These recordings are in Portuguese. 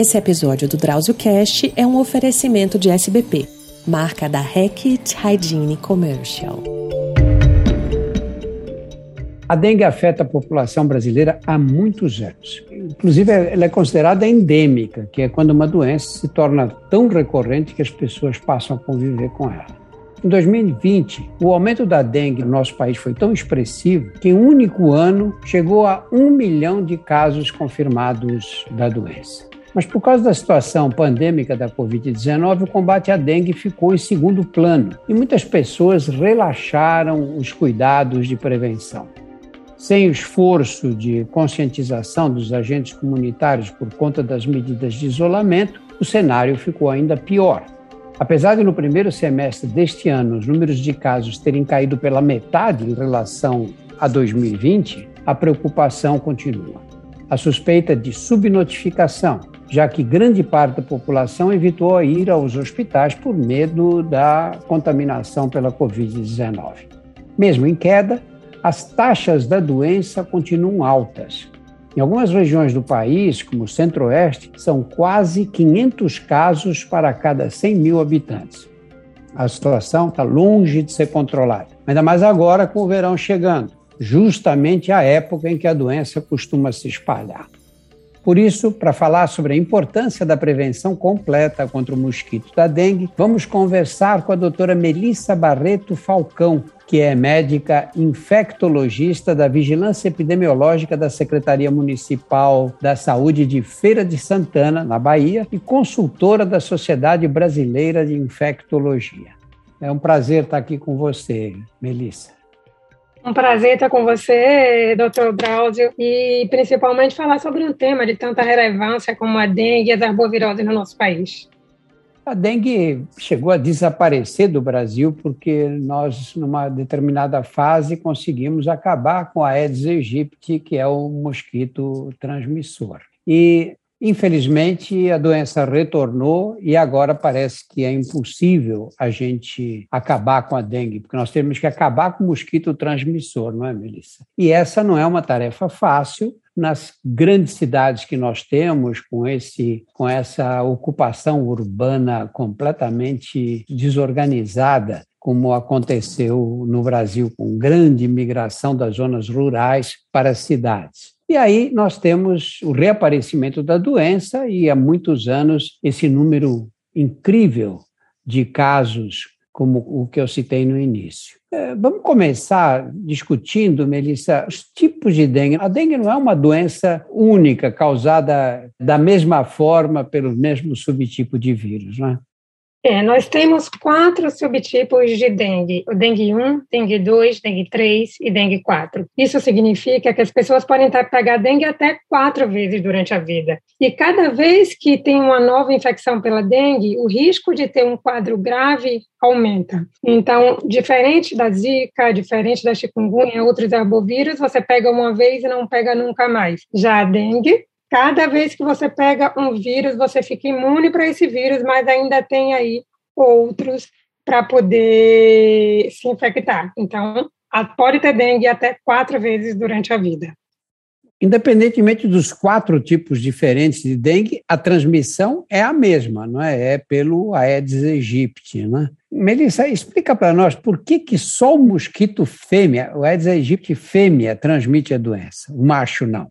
Esse episódio do Drauzio Cast é um oferecimento de SBP, marca da Hackett Hygiene Commercial. A dengue afeta a população brasileira há muitos anos. Inclusive, ela é considerada endêmica, que é quando uma doença se torna tão recorrente que as pessoas passam a conviver com ela. Em 2020, o aumento da dengue no nosso país foi tão expressivo que em um único ano chegou a um milhão de casos confirmados da doença. Mas por causa da situação pandêmica da Covid-19, o combate à dengue ficou em segundo plano e muitas pessoas relaxaram os cuidados de prevenção. Sem o esforço de conscientização dos agentes comunitários por conta das medidas de isolamento, o cenário ficou ainda pior. Apesar de no primeiro semestre deste ano os números de casos terem caído pela metade em relação a 2020, a preocupação continua. A suspeita de subnotificação, já que grande parte da população evitou ir aos hospitais por medo da contaminação pela Covid-19. Mesmo em queda, as taxas da doença continuam altas. Em algumas regiões do país, como o Centro-Oeste, são quase 500 casos para cada 100 mil habitantes. A situação está longe de ser controlada, ainda mais agora com o verão chegando, justamente a época em que a doença costuma se espalhar. Por isso, para falar sobre a importância da prevenção completa contra o mosquito da dengue, vamos conversar com a doutora Melissa Barreto Falcão, que é médica infectologista da Vigilância Epidemiológica da Secretaria Municipal da Saúde de Feira de Santana, na Bahia, e consultora da Sociedade Brasileira de Infectologia. É um prazer estar aqui com você, Melissa. Um prazer estar com você, doutor Drauzio, e principalmente falar sobre um tema de tanta relevância como a dengue e as arboviroses no nosso país. A dengue chegou a desaparecer do Brasil porque nós, numa determinada fase, conseguimos acabar com a Aedes aegypti, que é o mosquito transmissor. E Infelizmente, a doença retornou e agora parece que é impossível a gente acabar com a dengue, porque nós temos que acabar com o mosquito transmissor, não é, Melissa? E essa não é uma tarefa fácil, nas grandes cidades que nós temos, com, esse, com essa ocupação urbana completamente desorganizada, como aconteceu no Brasil, com grande migração das zonas rurais para as cidades. E aí nós temos o reaparecimento da doença e há muitos anos esse número incrível de casos como o que eu citei no início. É, vamos começar discutindo, Melissa, os tipos de dengue. A dengue não é uma doença única, causada da mesma forma pelo mesmo subtipo de vírus, não é? É, nós temos quatro subtipos de dengue: o dengue 1, dengue 2, dengue 3 e dengue 4. Isso significa que as pessoas podem pegar dengue até quatro vezes durante a vida. E cada vez que tem uma nova infecção pela dengue, o risco de ter um quadro grave aumenta. Então, diferente da zika, diferente da chikungunya, outros arbovírus, você pega uma vez e não pega nunca mais. Já a dengue, Cada vez que você pega um vírus, você fica imune para esse vírus, mas ainda tem aí outros para poder se infectar. Então, pode ter dengue até quatro vezes durante a vida. Independentemente dos quatro tipos diferentes de dengue, a transmissão é a mesma, não é? É pelo Aedes aegypti, né? Melissa, explica para nós por que, que só o mosquito fêmea, o Aedes aegypti fêmea, transmite a doença, o macho não.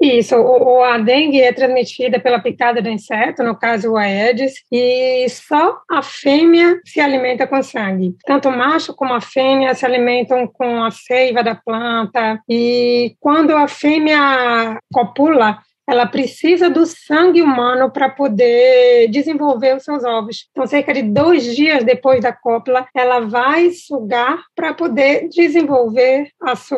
Isso, o, a dengue é transmitida pela picada do inseto, no caso o Aedes, e só a fêmea se alimenta com sangue. Tanto o macho como a fêmea se alimentam com a seiva da planta, e quando a fêmea copula, ela precisa do sangue humano para poder desenvolver os seus ovos. Então, cerca de dois dias depois da cópula, ela vai sugar para poder desenvolver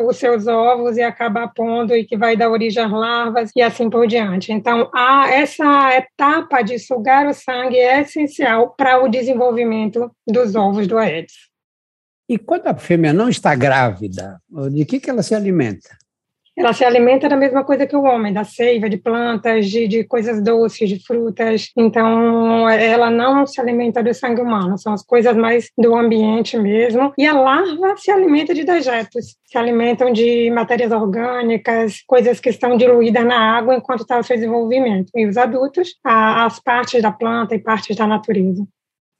os seus ovos e acabar pondo e que vai dar origem às larvas e assim por diante. Então, a, essa etapa de sugar o sangue é essencial para o desenvolvimento dos ovos do Aedes. E quando a fêmea não está grávida, de que, que ela se alimenta? Ela se alimenta da mesma coisa que o homem, da seiva, de plantas, de, de coisas doces, de frutas. Então, ela não se alimenta do sangue humano, são as coisas mais do ambiente mesmo. E a larva se alimenta de dejetos, se alimentam de matérias orgânicas, coisas que estão diluídas na água enquanto está o seu desenvolvimento. E os adultos, as partes da planta e partes da natureza.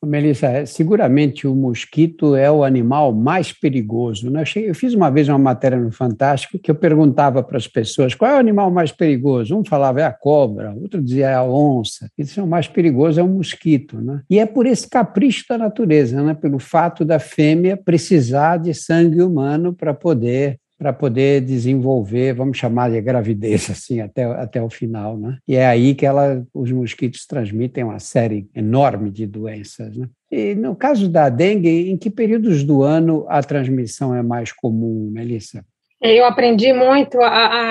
Melissa, seguramente o mosquito é o animal mais perigoso. Né? Eu fiz uma vez uma matéria no Fantástico que eu perguntava para as pessoas qual é o animal mais perigoso. Um falava é a cobra, outro dizia é a onça. Esse é o mais perigoso é o mosquito. Né? E é por esse capricho da natureza, né? pelo fato da fêmea precisar de sangue humano para poder para poder desenvolver, vamos chamar de gravidez, assim, até, até o final, né? E é aí que ela, os mosquitos transmitem uma série enorme de doenças, né? E no caso da dengue, em que períodos do ano a transmissão é mais comum, Melissa? Eu aprendi muito a,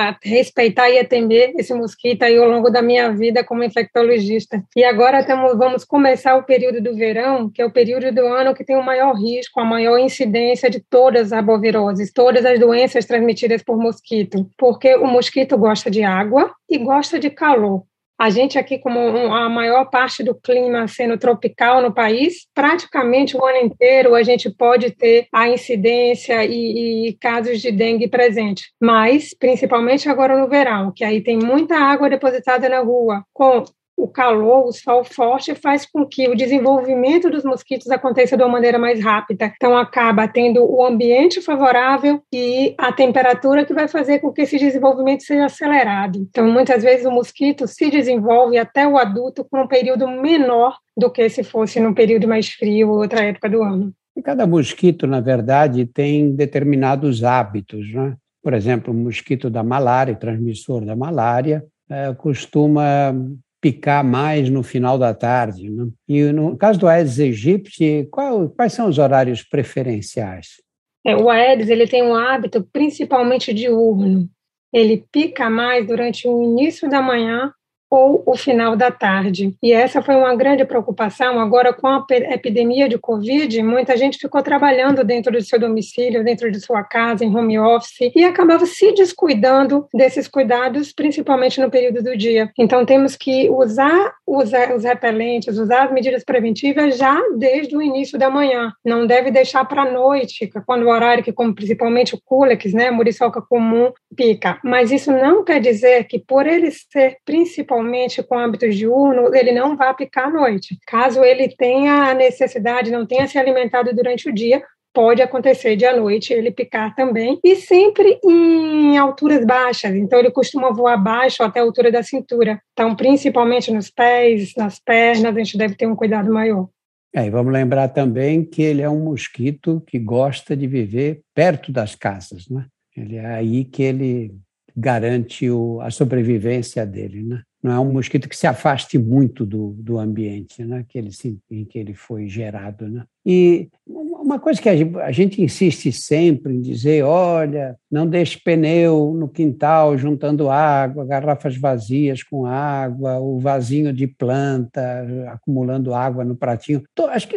a, respeitar e atender esse mosquito aí ao longo da minha vida como infectologista. E agora temos, vamos começar o período do verão, que é o período do ano que tem o maior risco, a maior incidência de todas as arboviroses, todas as doenças transmitidas por mosquito, porque o mosquito gosta de água e gosta de calor. A gente aqui, como a maior parte do clima sendo tropical no país, praticamente o ano inteiro a gente pode ter a incidência e, e casos de dengue presente. Mas, principalmente agora no verão, que aí tem muita água depositada na rua, com o calor, o sol forte faz com que o desenvolvimento dos mosquitos aconteça de uma maneira mais rápida. Então acaba tendo o ambiente favorável e a temperatura que vai fazer com que esse desenvolvimento seja acelerado. Então muitas vezes o mosquito se desenvolve até o adulto por um período menor do que se fosse num período mais frio ou outra época do ano. E cada mosquito, na verdade, tem determinados hábitos, né? Por exemplo, o mosquito da malária, transmissor da malária, é, costuma picar mais no final da tarde. Né? E no caso do Aedes aegypti, qual, quais são os horários preferenciais? É, o Aedes ele tem um hábito principalmente diurno. Ele pica mais durante o início da manhã ou o final da tarde. E essa foi uma grande preocupação. Agora, com a epidemia de Covid, muita gente ficou trabalhando dentro do seu domicílio, dentro de sua casa, em home office, e acabava se descuidando desses cuidados, principalmente no período do dia. Então, temos que usar os, repelentes, usar as medidas preventivas já desde o início da manhã. Não deve deixar para a noite, quando o horário que, como principalmente o Culex, né, muriçoca comum, pica. Mas isso não quer dizer que, por ele ser principalmente com hábitos diurnos, ele não vai picar à noite. Caso ele tenha a necessidade, não tenha se alimentado durante o dia, pode acontecer de à noite ele picar também, e sempre em alturas baixas, então ele costuma voar baixo até a altura da cintura. Então, principalmente nos pés, nas pernas, a gente deve ter um cuidado maior. É, e vamos lembrar também que ele é um mosquito que gosta de viver perto das casas, né? Ele é aí que ele garante o, a sobrevivência dele, né? Não é um mosquito que se afaste muito do, do ambiente né, que ele, em que ele foi gerado. Né? E uma coisa que a gente insiste sempre em dizer, olha, não deixe pneu no quintal juntando água, garrafas vazias com água, o vasinho de planta acumulando água no pratinho. Acho que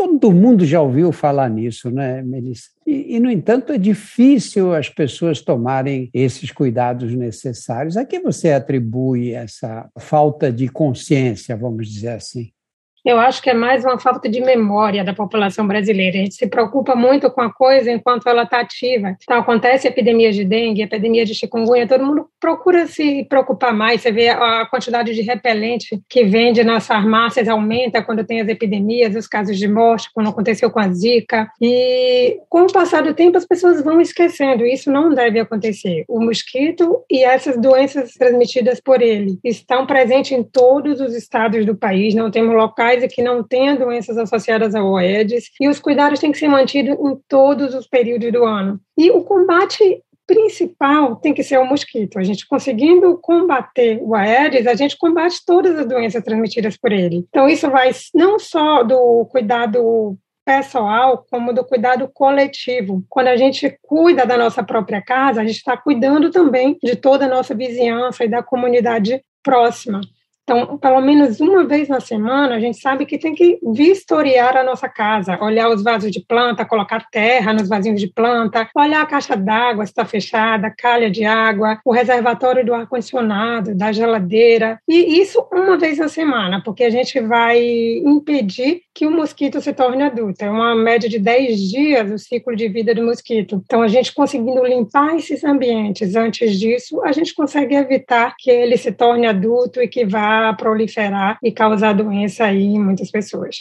todo mundo já ouviu falar nisso, né, Melissa? E, e, no entanto, é difícil as pessoas tomarem esses cuidados necessários. A que você atribui essa falta de consciência, vamos dizer assim? Eu acho que é mais uma falta de memória da população brasileira. A gente se preocupa muito com a coisa enquanto ela está ativa. Então, acontece epidemia de dengue, epidemia de chikungunya, todo mundo procura se preocupar mais. Você vê a quantidade de repelente que vende nas farmácias aumenta quando tem as epidemias, os casos de morte, quando aconteceu com a Zika. E com o passar do tempo, as pessoas vão esquecendo. Isso não deve acontecer. O mosquito e essas doenças transmitidas por ele estão presentes em todos os estados do país. Não temos locais locais e que não tenha doenças associadas ao Aedes, e os cuidados têm que ser mantidos em todos os períodos do ano. E o combate principal tem que ser o mosquito. A gente conseguindo combater o Aedes, a gente combate todas as doenças transmitidas por ele. Então, isso vai não só do cuidado pessoal, como do cuidado coletivo. Quando a gente cuida da nossa própria casa, a gente está cuidando também de toda a nossa vizinhança e da comunidade próxima. Então, pelo menos uma vez na semana, a gente sabe que tem que vistoriar a nossa casa, olhar os vasos de planta, colocar terra nos vasinhos de planta, olhar a caixa d'água se está fechada, calha de água, o reservatório do ar-condicionado, da geladeira, e isso uma vez na semana, porque a gente vai impedir que o mosquito se torne adulto. É uma média de 10 dias o ciclo de vida do mosquito. Então, a gente conseguindo limpar esses ambientes antes disso, a gente consegue evitar que ele se torne adulto e que vá proliferar e causar doença aí em muitas pessoas.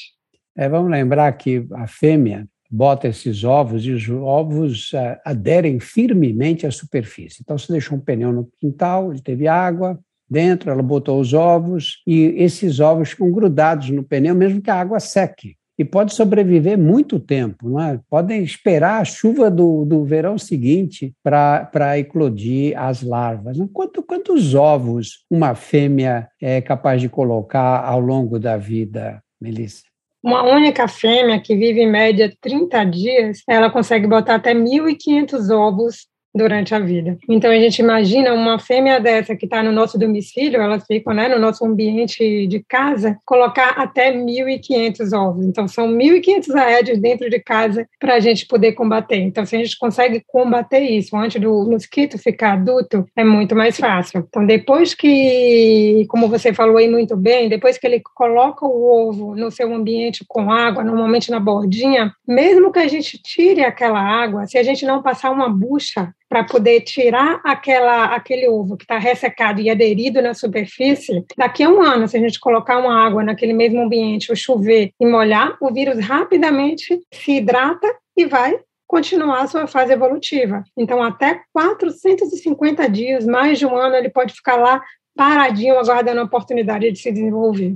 É, vamos lembrar que a fêmea bota esses ovos e os ovos uh, aderem firmemente à superfície. Então, você deixou um pneu no quintal, ele teve água dentro, ela botou os ovos e esses ovos ficam grudados no pneu, mesmo que a água seque. E pode sobreviver muito tempo, é? Podem esperar a chuva do, do verão seguinte para eclodir as larvas. Quanto, quantos ovos uma fêmea é capaz de colocar ao longo da vida, Melissa? Uma única fêmea que vive em média 30 dias, ela consegue botar até 1.500 ovos durante a vida. Então a gente imagina uma fêmea dessa que está no nosso domicílio, elas ficam né, no nosso ambiente de casa, colocar até 1.500 ovos. Então são 1.500 aéreos dentro de casa para a gente poder combater. Então se a gente consegue combater isso antes do mosquito ficar adulto, é muito mais fácil. Então depois que, como você falou aí muito bem, depois que ele coloca o ovo no seu ambiente com água, normalmente na bordinha, mesmo que a gente tire aquela água, se a gente não passar uma bucha para poder tirar aquela, aquele ovo que está ressecado e aderido na superfície, daqui a um ano, se a gente colocar uma água naquele mesmo ambiente, chover e molhar, o vírus rapidamente se hidrata e vai continuar a sua fase evolutiva. Então, até 450 dias, mais de um ano, ele pode ficar lá paradinho, aguardando a oportunidade de se desenvolver.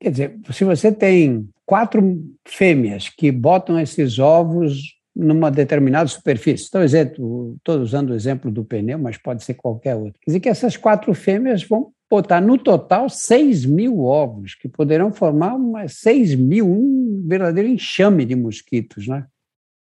Quer dizer, se você tem quatro fêmeas que botam esses ovos numa determinada superfície. Então, estou usando o exemplo do pneu, mas pode ser qualquer outro. Quer dizer que essas quatro fêmeas vão botar no total 6 mil ovos, que poderão formar uma 6 mil, um verdadeiro enxame de mosquitos, né?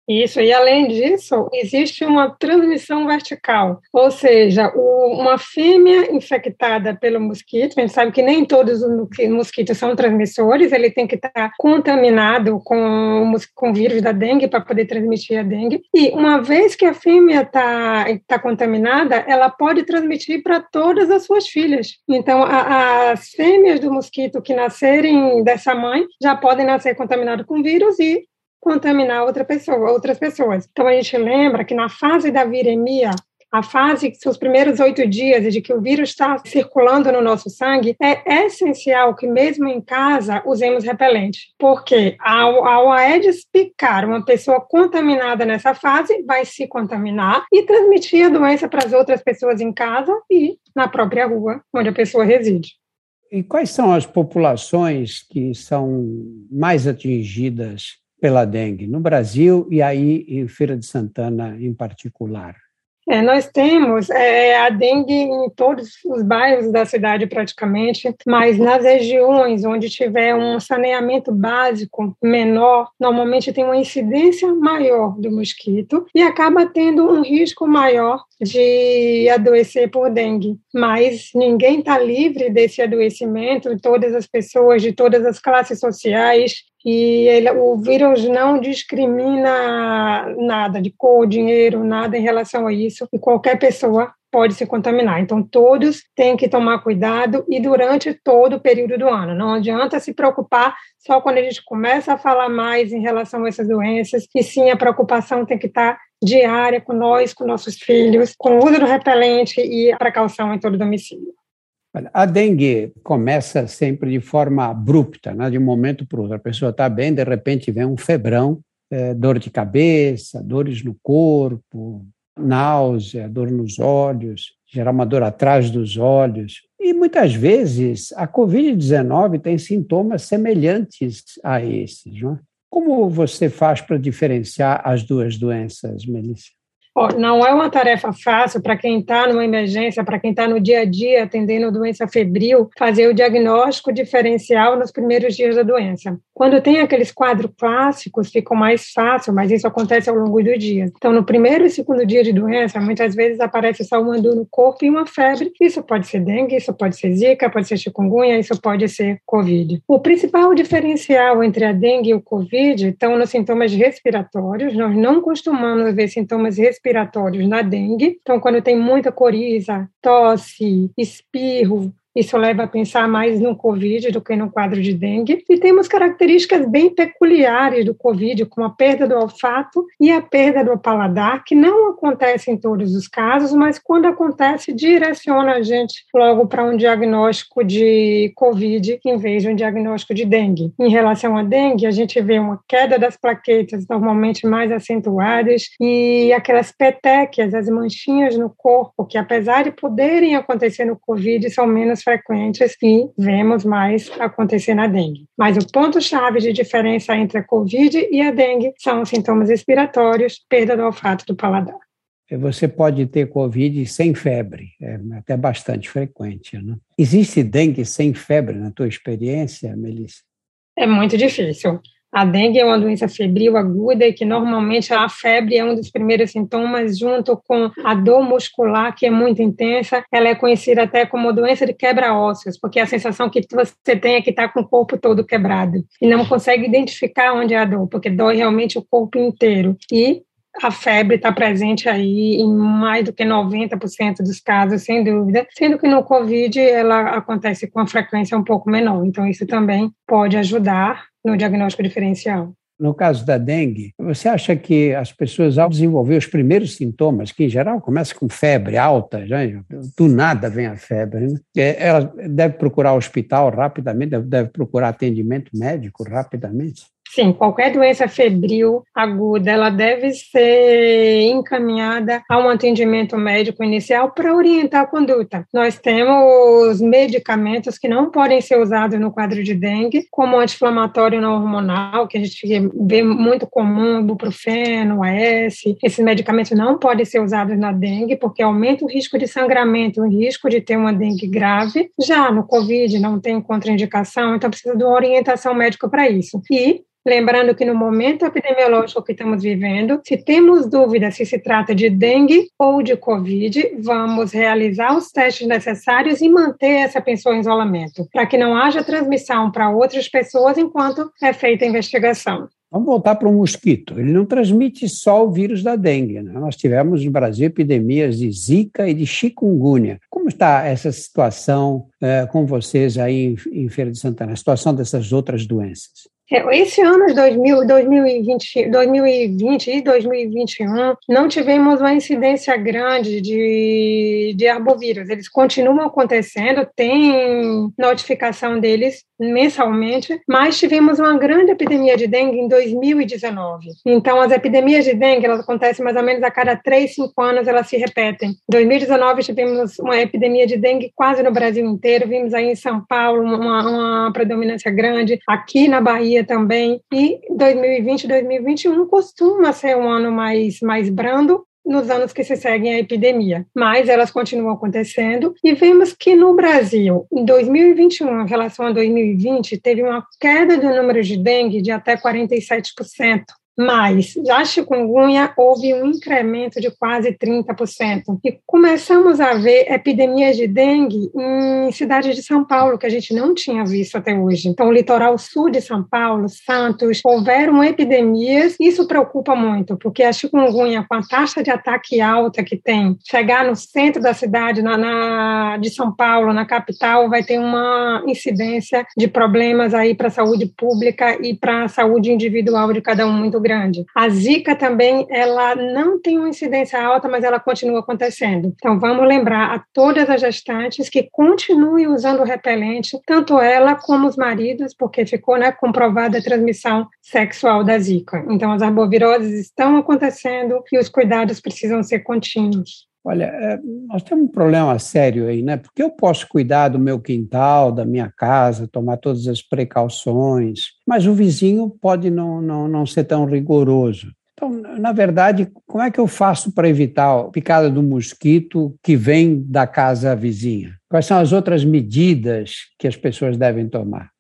Isso, e além disso, existe uma transmissão vertical, ou seja, o, uma fêmea infectada pelo mosquito, a gente sabe que nem todos os mosquitos são transmissores, ele tem que estar contaminado com, com o vírus da dengue para poder transmitir a dengue, e uma vez que a fêmea está tá contaminada, ela pode transmitir para todas as suas filhas. Então, a, as fêmeas do mosquito que nascerem dessa mãe já podem nascer contaminadas com vírus e contaminar outra pessoa, outras pessoas. Então a gente lembra que na fase da viremia, a fase que os primeiros oito dias de que o vírus está circulando no nosso sangue, é essencial que mesmo em casa usemos repelente, porque ao, ao Aedes picar uma pessoa contaminada nessa fase, vai se contaminar e transmitir a doença para as outras pessoas em casa e na própria rua onde a pessoa reside. E quais são as populações que são mais atingidas pela dengue no Brasil e aí em Feira de Santana em particular? É, nós temos é, a dengue em todos os bairros da cidade praticamente, mas nas regiões onde tiver um saneamento básico menor, normalmente tem uma incidência maior do mosquito e acaba tendo um risco maior de adoecer por dengue. Mas ninguém está livre desse adoecimento, todas as pessoas de todas as classes sociais e ele, o vírus não discrimina nada de cor, dinheiro, nada em relação a isso, e qualquer pessoa pode se contaminar. Então, todos têm que tomar cuidado e durante todo o período do ano. Não adianta se preocupar só quando a gente começa a falar mais em relação a essas doenças, e sim a preocupação tem que estar diária com nós, com nossos filhos, com o uso do repelente e a precaução em todo o domicílio. A dengue começa sempre de forma abrupta, né? de um momento para o outro. A pessoa está bem, de repente vem um febrão, é, dor de cabeça, dores no corpo, náusea, dor nos olhos, gerar uma dor atrás dos olhos. E muitas vezes a Covid-19 tem sintomas semelhantes a esses. Não é? Como você faz para diferenciar as duas doenças, Melissa? Não é uma tarefa fácil para quem está numa emergência, para quem está no dia a dia atendendo doença febril, fazer o diagnóstico diferencial nos primeiros dias da doença. Quando tem aqueles quadros clássicos, fica mais fácil, mas isso acontece ao longo do dia. Então, no primeiro e segundo dia de doença, muitas vezes aparece só uma dor no corpo e uma febre. Isso pode ser dengue, isso pode ser zika, pode ser chikungunya, isso pode ser covid. O principal diferencial entre a dengue e o covid estão nos sintomas respiratórios. Nós não costumamos ver sintomas respiratórios respiratórios na dengue. Então, quando tem muita coriza, tosse, espirro, isso leva a pensar mais no Covid do que no quadro de dengue. E temos características bem peculiares do Covid, como a perda do olfato e a perda do paladar, que não acontece em todos os casos, mas quando acontece, direciona a gente logo para um diagnóstico de Covid em vez de um diagnóstico de dengue. Em relação à dengue, a gente vê uma queda das plaquetas normalmente mais acentuadas e aquelas petequias, as manchinhas no corpo, que apesar de poderem acontecer no Covid, são menos frequentes que vemos mais acontecer na dengue. Mas o ponto-chave de diferença entre a COVID e a dengue são os sintomas respiratórios, perda do olfato do paladar. Você pode ter Covid sem febre, é até bastante frequente. Né? Existe dengue sem febre na tua experiência, Melissa? É muito difícil. A dengue é uma doença febril aguda e que normalmente a febre é um dos primeiros sintomas, junto com a dor muscular, que é muito intensa. Ela é conhecida até como doença de quebra-ósseos, porque a sensação que você tem é que está com o corpo todo quebrado e não consegue identificar onde é a dor, porque dói realmente o corpo inteiro. E a febre está presente aí em mais do que 90% dos casos, sem dúvida, sendo que no COVID ela acontece com uma frequência um pouco menor. Então, isso também pode ajudar no diagnóstico diferencial. No caso da dengue, você acha que as pessoas, ao desenvolver os primeiros sintomas, que em geral começa com febre alta, já, do nada vem a febre, né? É, ela deve procurar o hospital rapidamente, deve procurar atendimento médico rapidamente? Sim, qualquer doença febril aguda, ela deve ser encaminhada a um atendimento médico inicial para orientar a conduta. Nós temos medicamentos que não podem ser usados no quadro de dengue, como anti-inflamatório não hormonal, que a gente vê muito comum, ibuprofeno, AS. Esses medicamentos não podem ser usados na dengue, porque aumenta o risco de sangramento, o risco de ter uma dengue grave. Já no COVID não tem contraindicação, então precisa de uma orientação médica para isso. E Lembrando que no momento epidemiológico que estamos vivendo, se temos dúvida se se trata de dengue ou de Covid, vamos realizar os testes necessários e manter essa pessoa em isolamento, para que não haja transmissão para outras pessoas enquanto é feita a investigação. Vamos voltar para o mosquito. Ele não transmite só o vírus da dengue. Né? Nós tivemos no Brasil epidemias de Zika e de chikungunya. Como está essa situação é, com vocês aí em, em Feira de Santana, a situação dessas outras doenças? É, esse ano de 2000, 2020, 2020 e 2021 não tivemos uma incidência grande de, de arbovírus. Eles continuam acontecendo, tem notificação deles mensalmente, mas tivemos uma grande epidemia de dengue em 2019. Então, as epidemias de dengue elas acontecem mais ou menos a cada 3, 5 anos, elas se repetem. Em 2019 tivemos uma epidemia de dengue quase no Brasil inteiro, vimos aí em São Paulo uma, uma predominância grande, aqui na Bahia também, e 2020 e 2021 costuma ser um ano mais, mais brando, nos anos que se seguem a epidemia, mas elas continuam acontecendo e vemos que no Brasil, em 2021, em relação a 2020, teve uma queda do número de dengue de até 47%. Mas já chikungunya houve um incremento de quase 30%. E começamos a ver epidemias de dengue em cidades de São Paulo, que a gente não tinha visto até hoje. Então, o litoral sul de São Paulo, Santos, houveram epidemias. Isso preocupa muito, porque a chikungunya, com a taxa de ataque alta que tem, chegar no centro da cidade, na, na de São Paulo, na capital, vai ter uma incidência de problemas aí para a saúde pública e para a saúde individual de cada um muito grande. A zika também, ela não tem uma incidência alta, mas ela continua acontecendo. Então, vamos lembrar a todas as gestantes que continuem usando o repelente, tanto ela como os maridos, porque ficou né, comprovada a transmissão sexual da zika. Então, as arboviroses estão acontecendo e os cuidados precisam ser contínuos. Olha, é, nós temos um problema sério aí, né? Porque eu posso cuidar do meu quintal, da minha casa, tomar todas as precauções, mas o vizinho pode não, não, não ser tão rigoroso. Então, na verdade, como é que eu faço para evitar a picada do mosquito que vem da casa vizinha? Quais são as outras medidas que as pessoas devem tomar?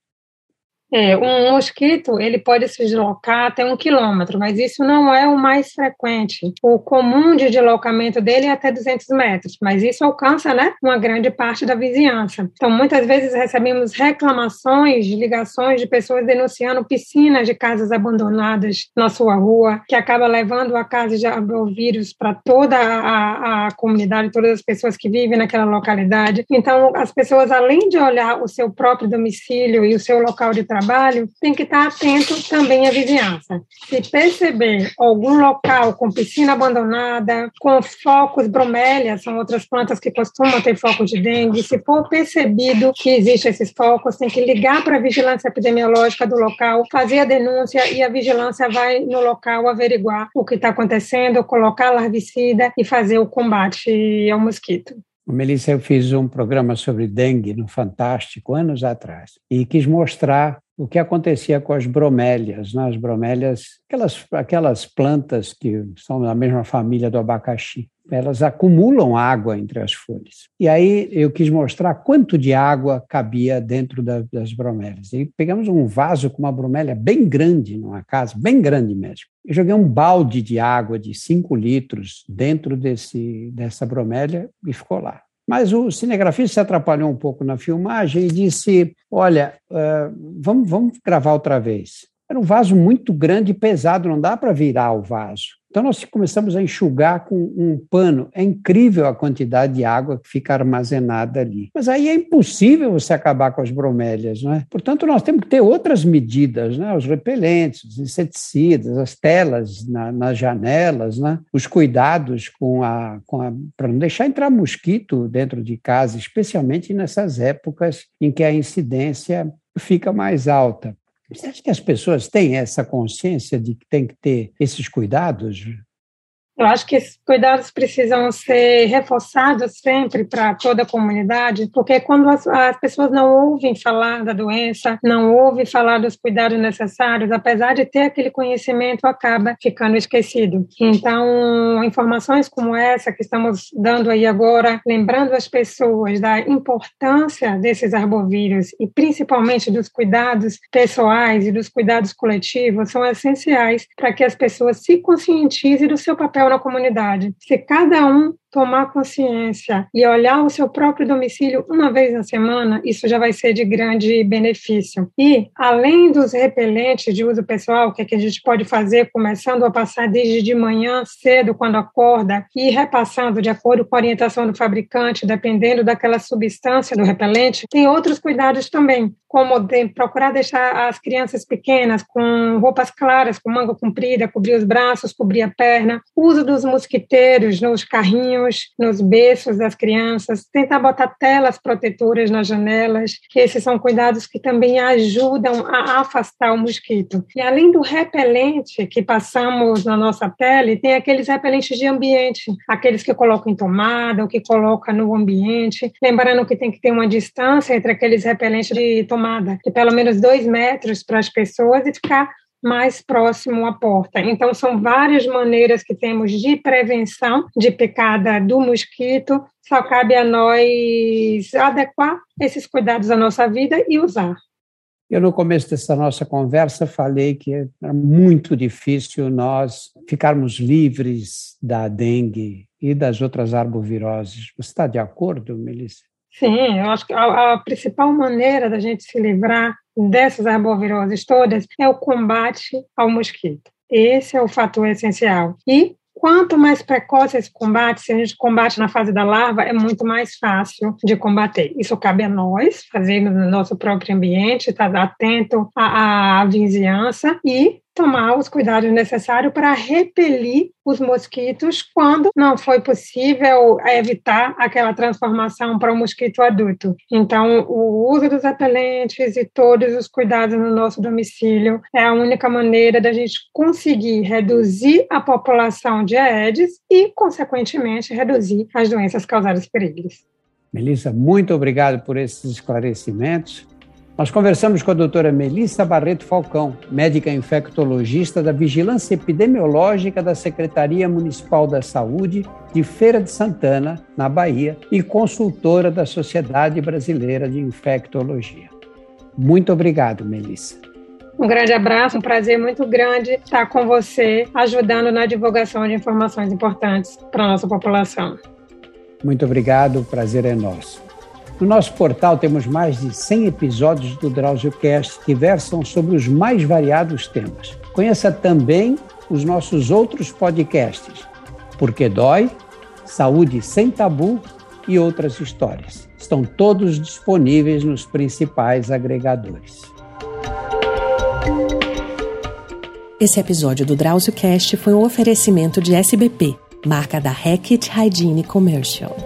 É, um mosquito ele pode se deslocar até um quilômetro, mas isso não é o mais frequente. O comum de deslocamento dele é até 200 metros, mas isso alcança né, uma grande parte da vizinhança. Então, muitas vezes recebemos reclamações, ligações de pessoas denunciando piscinas de casas abandonadas na sua rua, que acaba levando a casa de arbovírus para toda a, a comunidade, todas as pessoas que vivem naquela localidade. Então, as pessoas, além de olhar o seu próprio domicílio e o seu local de trabalho, trabalho, tem que estar atento também à vizinhança. Se perceber algum local com piscina abandonada, com focos, bromélias, são outras plantas que costumam ter focos de dengue, se for percebido que existem esses focos, tem que ligar para a vigilância epidemiológica do local, fazer a denúncia e a vigilância vai no local averiguar o que está acontecendo, colocar larvicida e fazer o combate ao mosquito. Melissa, eu fiz um programa sobre dengue no Fantástico anos atrás e quis mostrar o que acontecia com as bromélias. Né? As bromélias, aquelas, aquelas plantas que são da mesma família do abacaxi, elas acumulam água entre as folhas. E aí eu quis mostrar quanto de água cabia dentro da, das bromélias. E pegamos um vaso com uma bromélia bem grande numa casa, bem grande mesmo. Eu joguei um balde de água de 5 litros dentro desse, dessa bromélia e ficou lá. Mas o cinegrafista se atrapalhou um pouco na filmagem e disse: Olha, uh, vamos, vamos gravar outra vez. Era um vaso muito grande e pesado, não dá para virar o vaso. Então, nós começamos a enxugar com um pano. É incrível a quantidade de água que fica armazenada ali. Mas aí é impossível você acabar com as bromélias, não é? Portanto, nós temos que ter outras medidas, né? os repelentes, os inseticidas, as telas na, nas janelas, né? os cuidados com a, com a para não deixar entrar mosquito dentro de casa, especialmente nessas épocas em que a incidência fica mais alta. Você acha que as pessoas têm essa consciência de que tem que ter esses cuidados? Eu acho que esses cuidados precisam ser reforçados sempre para toda a comunidade, porque quando as, as, pessoas não ouvem falar da doença, não ouvem falar dos cuidados necessários, apesar de ter aquele conhecimento, acaba ficando esquecido. Então, informações como essa que estamos dando aí agora, lembrando as pessoas da importância desses arbovírus e principalmente dos cuidados pessoais e dos cuidados coletivos, são essenciais para que as pessoas se conscientizem do seu papel na comunidade. Se cada um tomar consciência e olhar o seu próprio domicílio uma vez na semana, isso já vai ser de grande benefício. E, além dos repelentes de uso pessoal, que, é que a gente pode fazer, começando a passar desde de manhã cedo, quando acorda, e repassando de acordo com a orientação do fabricante, dependendo daquela substância do repelente, tem outros cuidados também, como de procurar deixar as crianças pequenas com roupas claras, com manga comprida, cobrir os braços, cobrir a perna, uso dos mosquiteiros nos carrinhos, nos berços das crianças, tentar botar telas protetoras nas janelas, que esses são cuidados que também ajudam a afastar o mosquito. E além do repelente que passamos na nossa pele, tem aqueles repelentes de ambiente, aqueles que colocam em tomada, ou que coloca no ambiente, lembrando que tem que ter uma distância entre aqueles repelentes de tomada, de pelo menos dois metros para as pessoas e ficar mais próximo à porta. Então, são várias maneiras que temos de prevenção de picada do mosquito, só cabe a nós adequar esses cuidados à nossa vida e usar. Eu, no começo dessa nossa conversa, falei que era muito difícil nós ficarmos livres da dengue e das outras arboviroses. Você está de acordo, Melissa? Sim, eu acho que a, a principal maneira da gente se livrar dessas arboviroses todas é o combate ao mosquito. Esse é o fator essencial. E quanto mais precoce esse combate, se a gente combate na fase da larva, é muito mais fácil de combater. Isso cabe a nós, fazermos no nosso próprio ambiente, estar atento à, à vizinhança e tomar os cuidados necessários para repelir os mosquitos quando não foi possível evitar aquela transformação para o um mosquito adulto. Então, o uso dos repelentes e todos os cuidados no nosso domicílio é a única maneira da gente conseguir reduzir a população de Aedes e, consequentemente, reduzir as doenças causadas por eles. Melissa, muito obrigado por esses esclarecimentos. Nós conversamos com a doutora Melissa Barreto Falcão, médica infectologista da Vigilância Epidemiológica da Secretaria Municipal da Saúde de Feira de Santana, na Bahia, e consultora da Sociedade Brasileira de Infectologia. Muito obrigado, Melissa. Um grande abraço, um prazer muito grande estar com você, ajudando na divulgação de informações importantes para a nossa população. Muito obrigado, o prazer é nosso. No nosso portal temos mais de 100 episódios do DrauzioCast que versam sobre os mais variados temas. Conheça também os nossos outros podcasts, Porque Dói, Saúde Sem Tabu e outras histórias. Estão todos disponíveis nos principais agregadores. Esse episódio do DrauzioCast foi um oferecimento de SBP, marca da Hackett Hygiene Commercial.